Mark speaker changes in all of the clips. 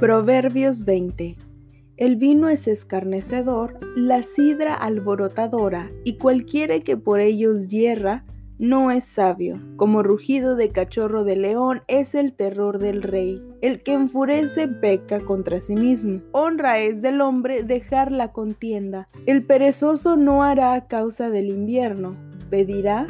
Speaker 1: Proverbios 20. El vino es escarnecedor, la sidra alborotadora, y cualquiera que por ellos hierra, no es sabio. Como rugido de cachorro de león es el terror del rey. El que enfurece peca contra sí mismo. Honra es del hombre dejar la contienda. El perezoso no hará a causa del invierno. Pedirá,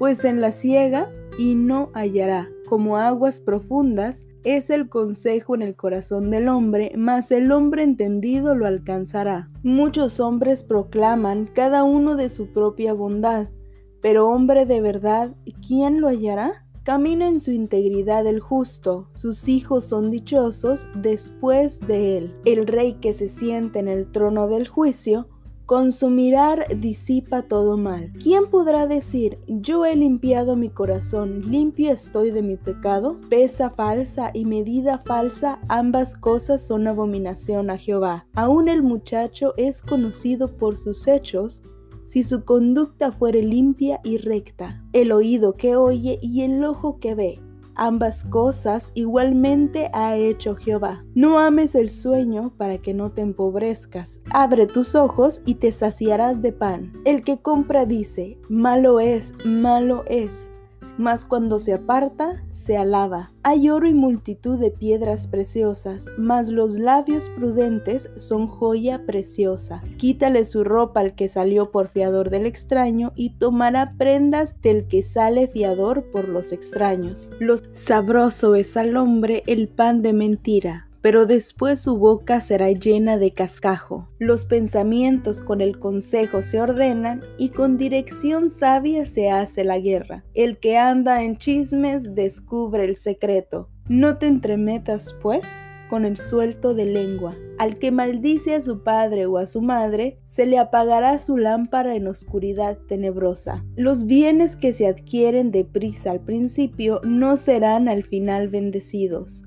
Speaker 1: pues en la siega, y no hallará. Como aguas profundas, es el consejo en el corazón del hombre, mas el hombre entendido lo alcanzará. Muchos hombres proclaman cada uno de su propia bondad, pero hombre de verdad, ¿quién lo hallará? Camina en su integridad el justo, sus hijos son dichosos después de él. El rey que se siente en el trono del juicio, con su mirar disipa todo mal. ¿Quién podrá decir, yo he limpiado mi corazón, limpio estoy de mi pecado? Pesa falsa y medida falsa, ambas cosas son abominación a Jehová. Aún el muchacho es conocido por sus hechos, si su conducta fuere limpia y recta. El oído que oye y el ojo que ve Ambas cosas igualmente ha hecho Jehová. No ames el sueño para que no te empobrezcas. Abre tus ojos y te saciarás de pan. El que compra dice, malo es, malo es mas cuando se aparta, se alaba. Hay oro y multitud de piedras preciosas, mas los labios prudentes son joya preciosa. Quítale su ropa al que salió por fiador del extraño y tomará prendas del que sale fiador por los extraños. Lo sabroso es al hombre el pan de mentira pero después su boca será llena de cascajo. Los pensamientos con el consejo se ordenan y con dirección sabia se hace la guerra. El que anda en chismes descubre el secreto. No te entremetas, pues, con el suelto de lengua. Al que maldice a su padre o a su madre, se le apagará su lámpara en oscuridad tenebrosa. Los bienes que se adquieren deprisa al principio no serán al final bendecidos.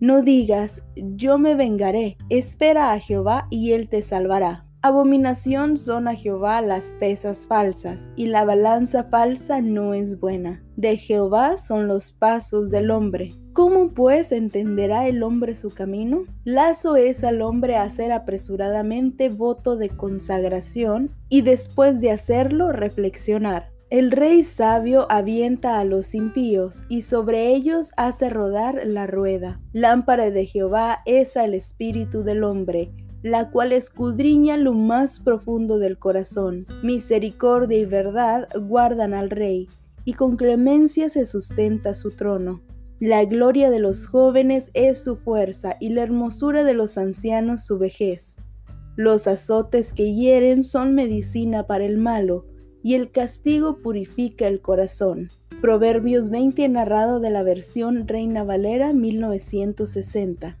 Speaker 1: No digas, yo me vengaré, espera a Jehová y él te salvará. Abominación son a Jehová las pesas falsas, y la balanza falsa no es buena. De Jehová son los pasos del hombre. ¿Cómo pues entenderá el hombre su camino? Lazo es al hombre hacer apresuradamente voto de consagración y después de hacerlo reflexionar. El rey sabio avienta a los impíos y sobre ellos hace rodar la rueda. Lámpara de Jehová es al espíritu del hombre, la cual escudriña lo más profundo del corazón. Misericordia y verdad guardan al rey, y con clemencia se sustenta su trono. La gloria de los jóvenes es su fuerza, y la hermosura de los ancianos su vejez. Los azotes que hieren son medicina para el malo, y el castigo purifica el corazón. Proverbios 20 narrado de la versión Reina Valera 1960.